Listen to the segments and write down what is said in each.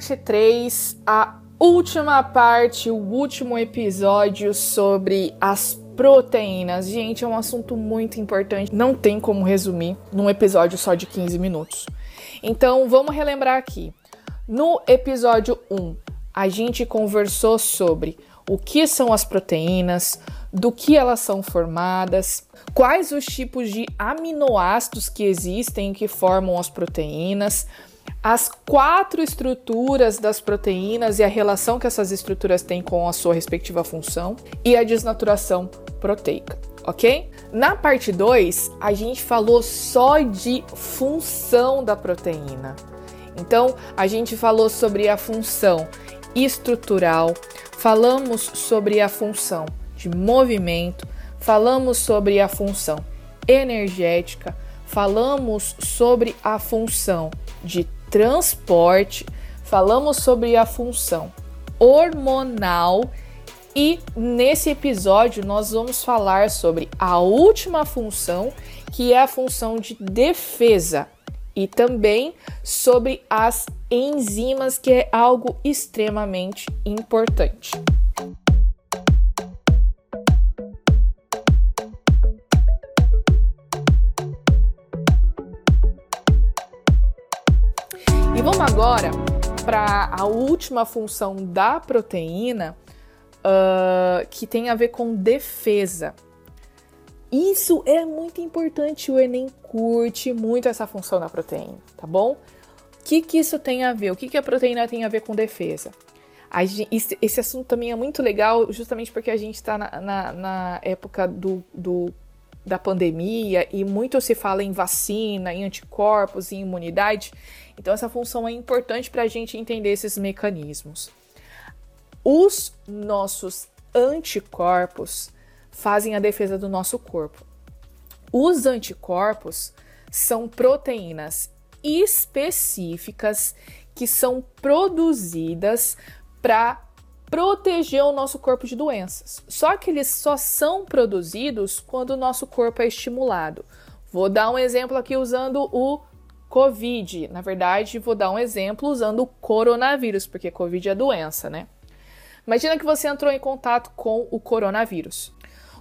parte 3, a última parte, o último episódio sobre as proteínas. Gente, é um assunto muito importante, não tem como resumir num episódio só de 15 minutos. Então, vamos relembrar aqui. No episódio 1, a gente conversou sobre o que são as proteínas, do que elas são formadas, quais os tipos de aminoácidos que existem que formam as proteínas, as quatro estruturas das proteínas e a relação que essas estruturas têm com a sua respectiva função e a desnaturação proteica, ok? Na parte 2, a gente falou só de função da proteína. Então, a gente falou sobre a função estrutural, falamos sobre a função de movimento, falamos sobre a função energética, falamos sobre a função de transporte, falamos sobre a função hormonal e nesse episódio nós vamos falar sobre a última função, que é a função de defesa, e também sobre as enzimas, que é algo extremamente importante. Agora para a última função da proteína, uh, que tem a ver com defesa. Isso é muito importante, o Enem curte muito essa função da proteína, tá bom? O que, que isso tem a ver? O que, que a proteína tem a ver com defesa? Gente, esse assunto também é muito legal, justamente porque a gente está na, na, na, época do, do, da pandemia e muito se fala em vacina, em anticorpos, em imunidade. Então, essa função é importante para a gente entender esses mecanismos. Os nossos anticorpos fazem a defesa do nosso corpo. Os anticorpos são proteínas específicas que são produzidas para proteger o nosso corpo de doenças. Só que eles só são produzidos quando o nosso corpo é estimulado. Vou dar um exemplo aqui usando o Covid. Na verdade, vou dar um exemplo usando o coronavírus, porque Covid é doença, né? Imagina que você entrou em contato com o coronavírus.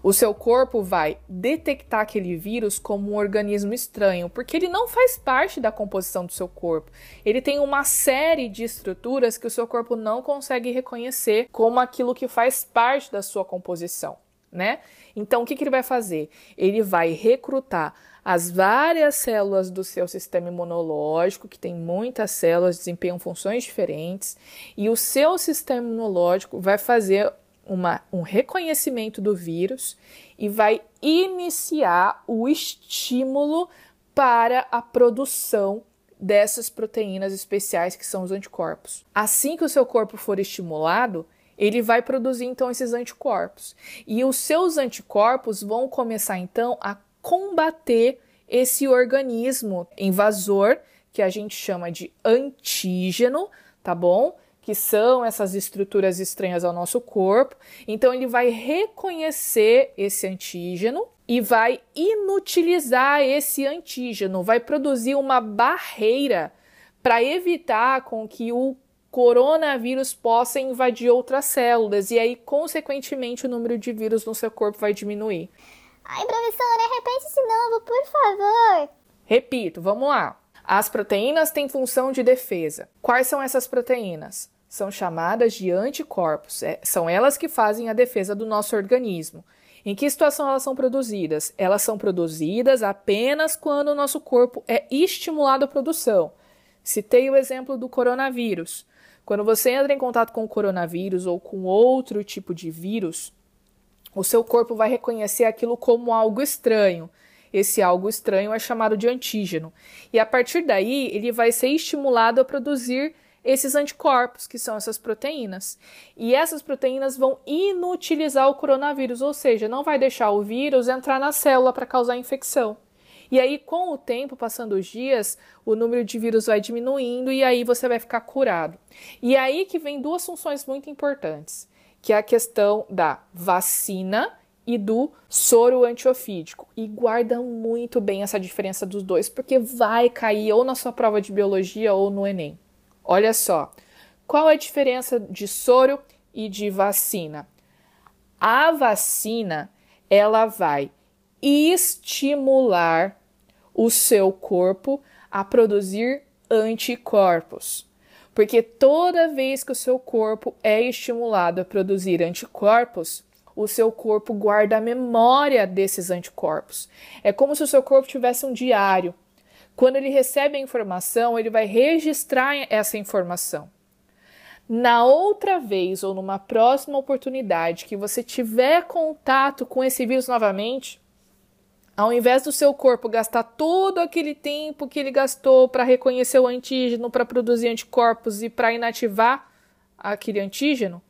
O seu corpo vai detectar aquele vírus como um organismo estranho, porque ele não faz parte da composição do seu corpo. Ele tem uma série de estruturas que o seu corpo não consegue reconhecer como aquilo que faz parte da sua composição, né? Então, o que, que ele vai fazer? Ele vai recrutar as várias células do seu sistema imunológico, que tem muitas células, desempenham funções diferentes, e o seu sistema imunológico vai fazer uma, um reconhecimento do vírus e vai iniciar o estímulo para a produção dessas proteínas especiais que são os anticorpos. Assim que o seu corpo for estimulado, ele vai produzir então esses anticorpos. E os seus anticorpos vão começar então a combater esse organismo invasor que a gente chama de antígeno, tá bom? Que são essas estruturas estranhas ao nosso corpo. Então ele vai reconhecer esse antígeno e vai inutilizar esse antígeno, vai produzir uma barreira para evitar com que o coronavírus possa invadir outras células e aí consequentemente o número de vírus no seu corpo vai diminuir. Ai, professora, repete esse novo, por favor. Repito, vamos lá. As proteínas têm função de defesa. Quais são essas proteínas? São chamadas de anticorpos. É, são elas que fazem a defesa do nosso organismo. Em que situação elas são produzidas? Elas são produzidas apenas quando o nosso corpo é estimulado à produção. Citei o exemplo do coronavírus. Quando você entra em contato com o coronavírus ou com outro tipo de vírus, o seu corpo vai reconhecer aquilo como algo estranho. Esse algo estranho é chamado de antígeno. E a partir daí, ele vai ser estimulado a produzir esses anticorpos, que são essas proteínas. E essas proteínas vão inutilizar o coronavírus, ou seja, não vai deixar o vírus entrar na célula para causar infecção. E aí, com o tempo, passando os dias, o número de vírus vai diminuindo e aí você vai ficar curado. E aí que vem duas funções muito importantes que é a questão da vacina e do soro antiofídico. E guarda muito bem essa diferença dos dois, porque vai cair ou na sua prova de biologia ou no Enem. Olha só, Qual é a diferença de soro e de vacina? A vacina, ela vai estimular o seu corpo a produzir anticorpos. Porque toda vez que o seu corpo é estimulado a produzir anticorpos, o seu corpo guarda a memória desses anticorpos. É como se o seu corpo tivesse um diário. Quando ele recebe a informação, ele vai registrar essa informação. Na outra vez ou numa próxima oportunidade que você tiver contato com esse vírus novamente, ao invés do seu corpo gastar todo aquele tempo que ele gastou para reconhecer o antígeno, para produzir anticorpos e para inativar aquele antígeno,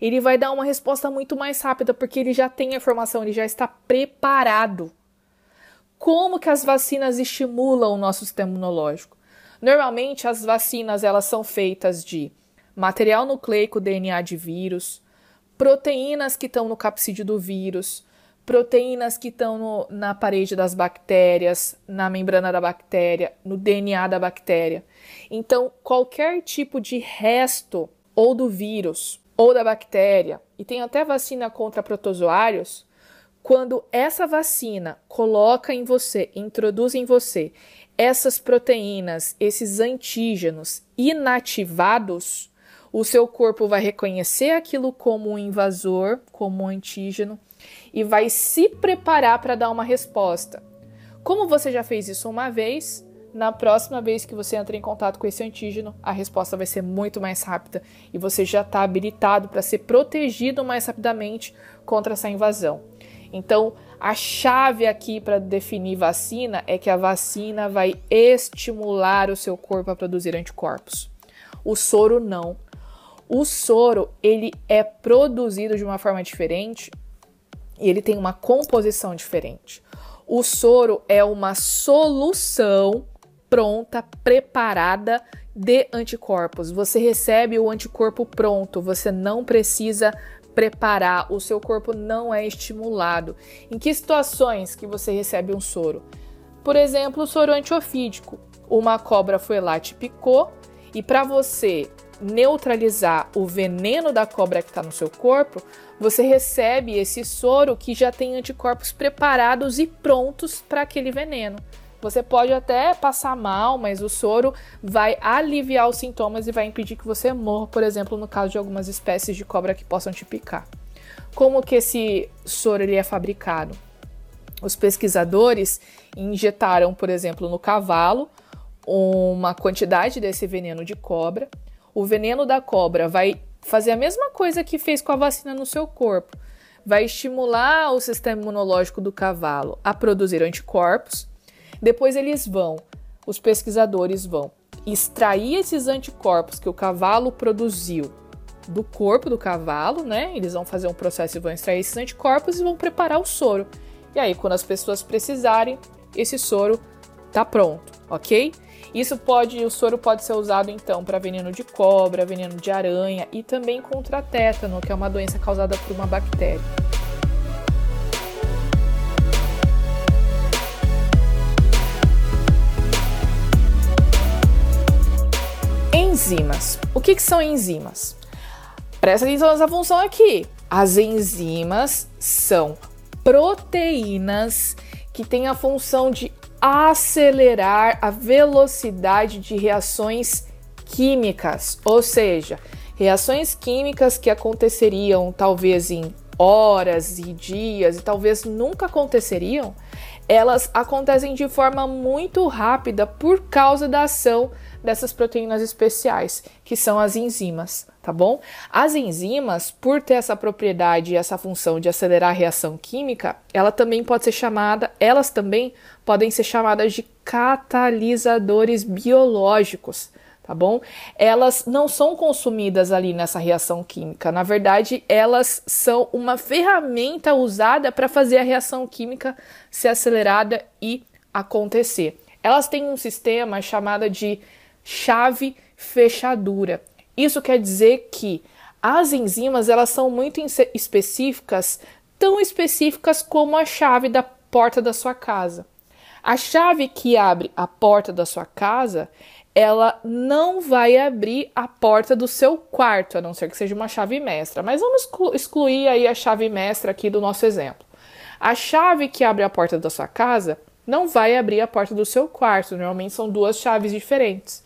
ele vai dar uma resposta muito mais rápida porque ele já tem a informação, ele já está preparado. Como que as vacinas estimulam o nosso sistema imunológico? Normalmente as vacinas elas são feitas de material nucleico DNA de vírus, proteínas que estão no capsídeo do vírus, proteínas que estão na parede das bactérias, na membrana da bactéria, no DNA da bactéria. Então, qualquer tipo de resto ou do vírus ou da bactéria, e tem até vacina contra protozoários, quando essa vacina coloca em você, introduz em você essas proteínas, esses antígenos inativados, o seu corpo vai reconhecer aquilo como um invasor, como um antígeno, e vai se preparar para dar uma resposta. Como você já fez isso uma vez, na próxima vez que você entra em contato com esse antígeno, a resposta vai ser muito mais rápida e você já está habilitado para ser protegido mais rapidamente contra essa invasão. Então, a chave aqui para definir vacina é que a vacina vai estimular o seu corpo a produzir anticorpos. O soro não. O soro ele é produzido de uma forma diferente e ele tem uma composição diferente. O soro é uma solução pronta, preparada de anticorpos. Você recebe o anticorpo pronto, você não precisa preparar, o seu corpo não é estimulado. Em que situações que você recebe um soro? Por exemplo, o soro antiofídico. Uma cobra foi lá te picou e para você neutralizar o veneno da cobra que está no seu corpo, você recebe esse soro que já tem anticorpos preparados e prontos para aquele veneno. Você pode até passar mal, mas o soro vai aliviar os sintomas e vai impedir que você morra, por exemplo, no caso de algumas espécies de cobra que possam te picar. Como que esse soro ele é fabricado? Os pesquisadores injetaram, por exemplo, no cavalo uma quantidade desse veneno de cobra o veneno da cobra vai fazer a mesma coisa que fez com a vacina no seu corpo. Vai estimular o sistema imunológico do cavalo a produzir anticorpos. Depois eles vão, os pesquisadores vão extrair esses anticorpos que o cavalo produziu do corpo do cavalo, né? Eles vão fazer um processo e vão extrair esses anticorpos e vão preparar o soro. E aí, quando as pessoas precisarem, esse soro tá pronto, ok? Isso pode, o soro pode ser usado então para veneno de cobra, veneno de aranha e também contra tétano, que é uma doença causada por uma bactéria. Enzimas. O que, que são enzimas? Presta atenção nessa função aqui. As enzimas são proteínas que têm a função de acelerar a velocidade de reações químicas, ou seja, reações químicas que aconteceriam talvez em horas e dias e talvez nunca aconteceriam, elas acontecem de forma muito rápida por causa da ação dessas proteínas especiais, que são as enzimas, tá bom? As enzimas, por ter essa propriedade e essa função de acelerar a reação química, ela também pode ser chamada, elas também podem ser chamadas de catalisadores biológicos, tá bom? Elas não são consumidas ali nessa reação química. Na verdade, elas são uma ferramenta usada para fazer a reação química ser acelerada e acontecer. Elas têm um sistema chamado de chave fechadura. Isso quer dizer que as enzimas elas são muito específicas, tão específicas como a chave da porta da sua casa. A chave que abre a porta da sua casa ela não vai abrir a porta do seu quarto, a não ser que seja uma chave mestra. Mas vamos excluir aí a chave mestra aqui do nosso exemplo. A chave que abre a porta da sua casa não vai abrir a porta do seu quarto. Normalmente são duas chaves diferentes.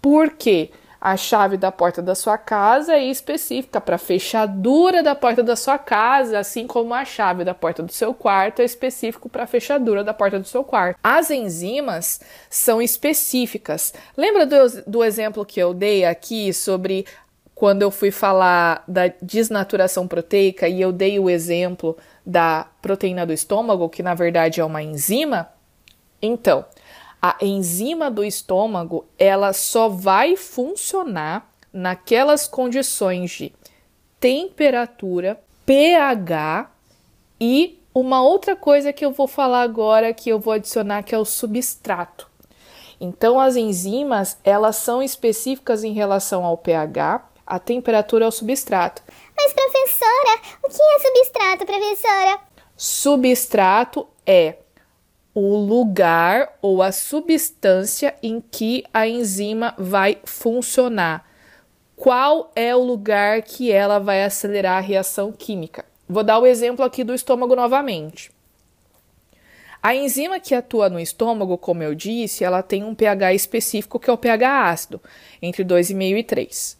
Por quê? A chave da porta da sua casa é específica para a fechadura da porta da sua casa, assim como a chave da porta do seu quarto é específico para a fechadura da porta do seu quarto. As enzimas são específicas. Lembra do, do exemplo que eu dei aqui sobre quando eu fui falar da desnaturação proteica e eu dei o exemplo da proteína do estômago, que na verdade é uma enzima? Então, a enzima do estômago ela só vai funcionar naquelas condições de temperatura, pH e uma outra coisa que eu vou falar agora que eu vou adicionar que é o substrato. Então as enzimas, elas são específicas em relação ao pH, a temperatura ao substrato. Mas professora, o que é substrato, professora? Substrato é o lugar ou a substância em que a enzima vai funcionar. Qual é o lugar que ela vai acelerar a reação química? Vou dar o exemplo aqui do estômago novamente. A enzima que atua no estômago, como eu disse, ela tem um pH específico que é o pH ácido, entre 2,5 e 3.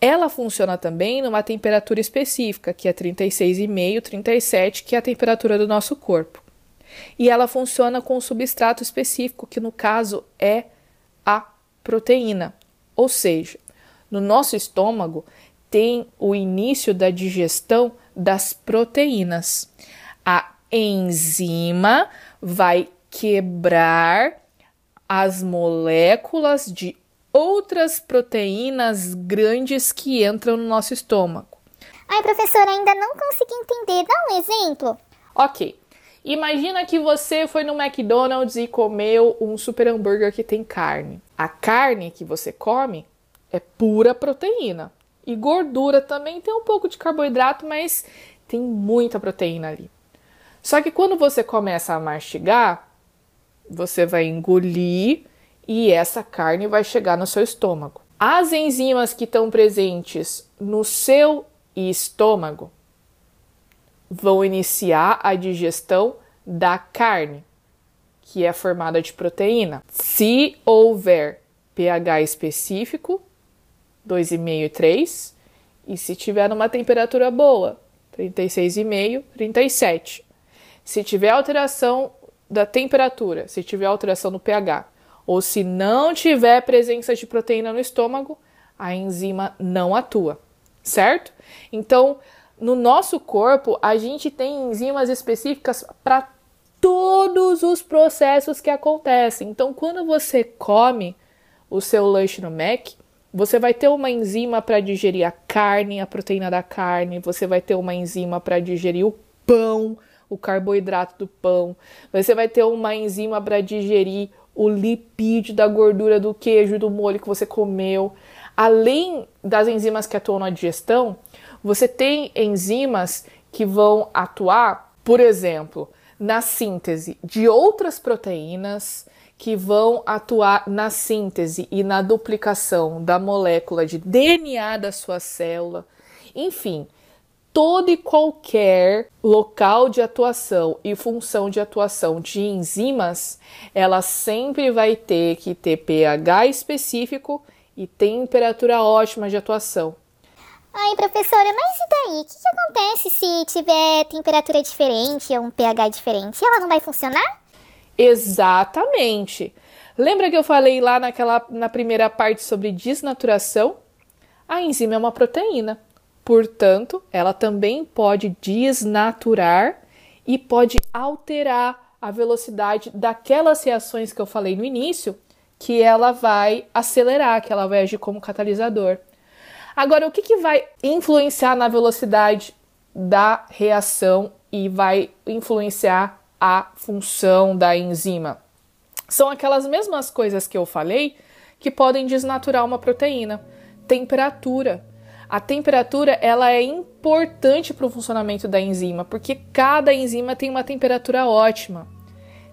Ela funciona também numa temperatura específica, que é 36,5, 37, que é a temperatura do nosso corpo e ela funciona com um substrato específico, que no caso é a proteína. Ou seja, no nosso estômago tem o início da digestão das proteínas. A enzima vai quebrar as moléculas de outras proteínas grandes que entram no nosso estômago. Ai, professora, ainda não consegui entender. Dá um exemplo. Ok. Imagina que você foi no McDonald's e comeu um super hambúrguer que tem carne. A carne que você come é pura proteína. E gordura também tem um pouco de carboidrato, mas tem muita proteína ali. Só que quando você começa a mastigar, você vai engolir e essa carne vai chegar no seu estômago. As enzimas que estão presentes no seu estômago vão iniciar a digestão da carne, que é formada de proteína. Se houver pH específico, 2,5 e 3, e se tiver numa temperatura boa, 36,5, 37. Se tiver alteração da temperatura, se tiver alteração no pH, ou se não tiver presença de proteína no estômago, a enzima não atua, certo? Então, no nosso corpo, a gente tem enzimas específicas para todos os processos que acontecem. Então, quando você come o seu lanche no Mac, você vai ter uma enzima para digerir a carne, a proteína da carne, você vai ter uma enzima para digerir o pão, o carboidrato do pão, você vai ter uma enzima para digerir o lipídio da gordura do queijo, do molho que você comeu. Além das enzimas que atuam na digestão, você tem enzimas que vão atuar, por exemplo, na síntese de outras proteínas que vão atuar na síntese e na duplicação da molécula de DNA da sua célula. Enfim, todo e qualquer local de atuação e função de atuação de enzimas, ela sempre vai ter que ter pH específico e temperatura ótima de atuação. Ai, professora, mas e daí? O que, que acontece se tiver temperatura diferente ou um pH diferente? Ela não vai funcionar? Exatamente. Lembra que eu falei lá naquela, na primeira parte sobre desnaturação? A enzima é uma proteína, portanto, ela também pode desnaturar e pode alterar a velocidade daquelas reações que eu falei no início, que ela vai acelerar, que ela vai agir como catalisador. Agora, o que, que vai influenciar na velocidade da reação e vai influenciar a função da enzima? São aquelas mesmas coisas que eu falei que podem desnaturar uma proteína. Temperatura. A temperatura ela é importante para o funcionamento da enzima, porque cada enzima tem uma temperatura ótima.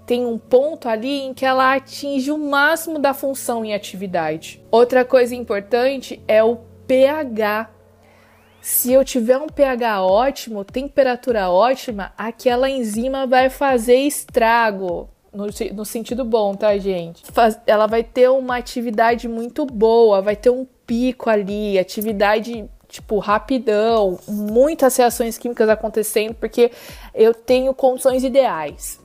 tem um ponto ali em que ela atinge o máximo da função em atividade. Outra coisa importante é o pH. Se eu tiver um pH ótimo, temperatura ótima, aquela enzima vai fazer estrago. No, no sentido bom, tá, gente? Faz, ela vai ter uma atividade muito boa, vai ter um pico ali, atividade tipo, rapidão, muitas reações químicas acontecendo, porque eu tenho condições ideais.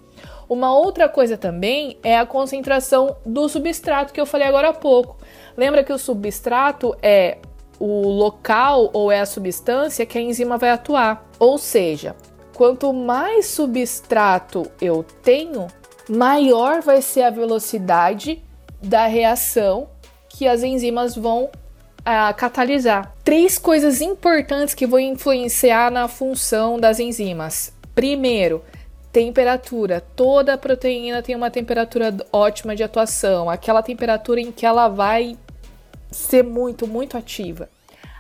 Uma outra coisa também é a concentração do substrato que eu falei agora há pouco. Lembra que o substrato é o local ou é a substância que a enzima vai atuar. Ou seja, quanto mais substrato eu tenho, maior vai ser a velocidade da reação que as enzimas vão a catalisar. Três coisas importantes que vão influenciar na função das enzimas. Primeiro, temperatura. Toda proteína tem uma temperatura ótima de atuação, aquela temperatura em que ela vai ser muito, muito ativa.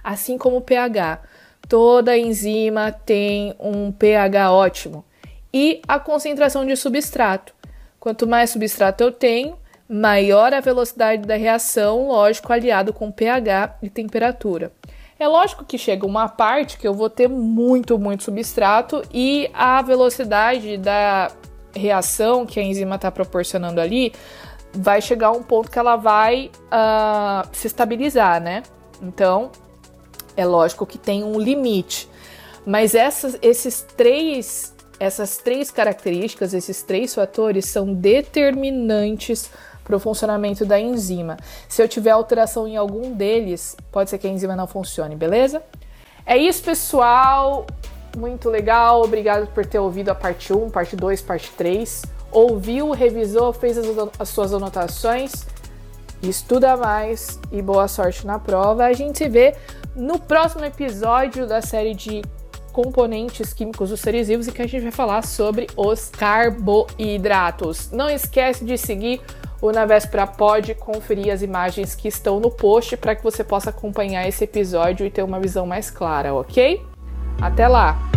Assim como o pH. Toda enzima tem um pH ótimo. E a concentração de substrato. Quanto mais substrato eu tenho, maior a velocidade da reação, lógico, aliado com pH e temperatura. É lógico que chega uma parte que eu vou ter muito, muito substrato e a velocidade da reação que a enzima está proporcionando ali vai chegar um ponto que ela vai uh, se estabilizar, né? Então, é lógico que tem um limite. Mas essas, esses três, essas três características, esses três fatores são determinantes para o funcionamento da enzima. Se eu tiver alteração em algum deles, pode ser que a enzima não funcione, beleza? É isso, pessoal. Muito legal. Obrigado por ter ouvido a parte 1, parte 2, parte 3. Ouviu, revisou, fez as, as suas anotações. Estuda mais e boa sorte na prova. A gente se vê no próximo episódio da série de componentes químicos dos seres vivos e que a gente vai falar sobre os carboidratos. Não esquece de seguir o Na Véspera pode conferir as imagens que estão no post para que você possa acompanhar esse episódio e ter uma visão mais clara, ok? Até lá!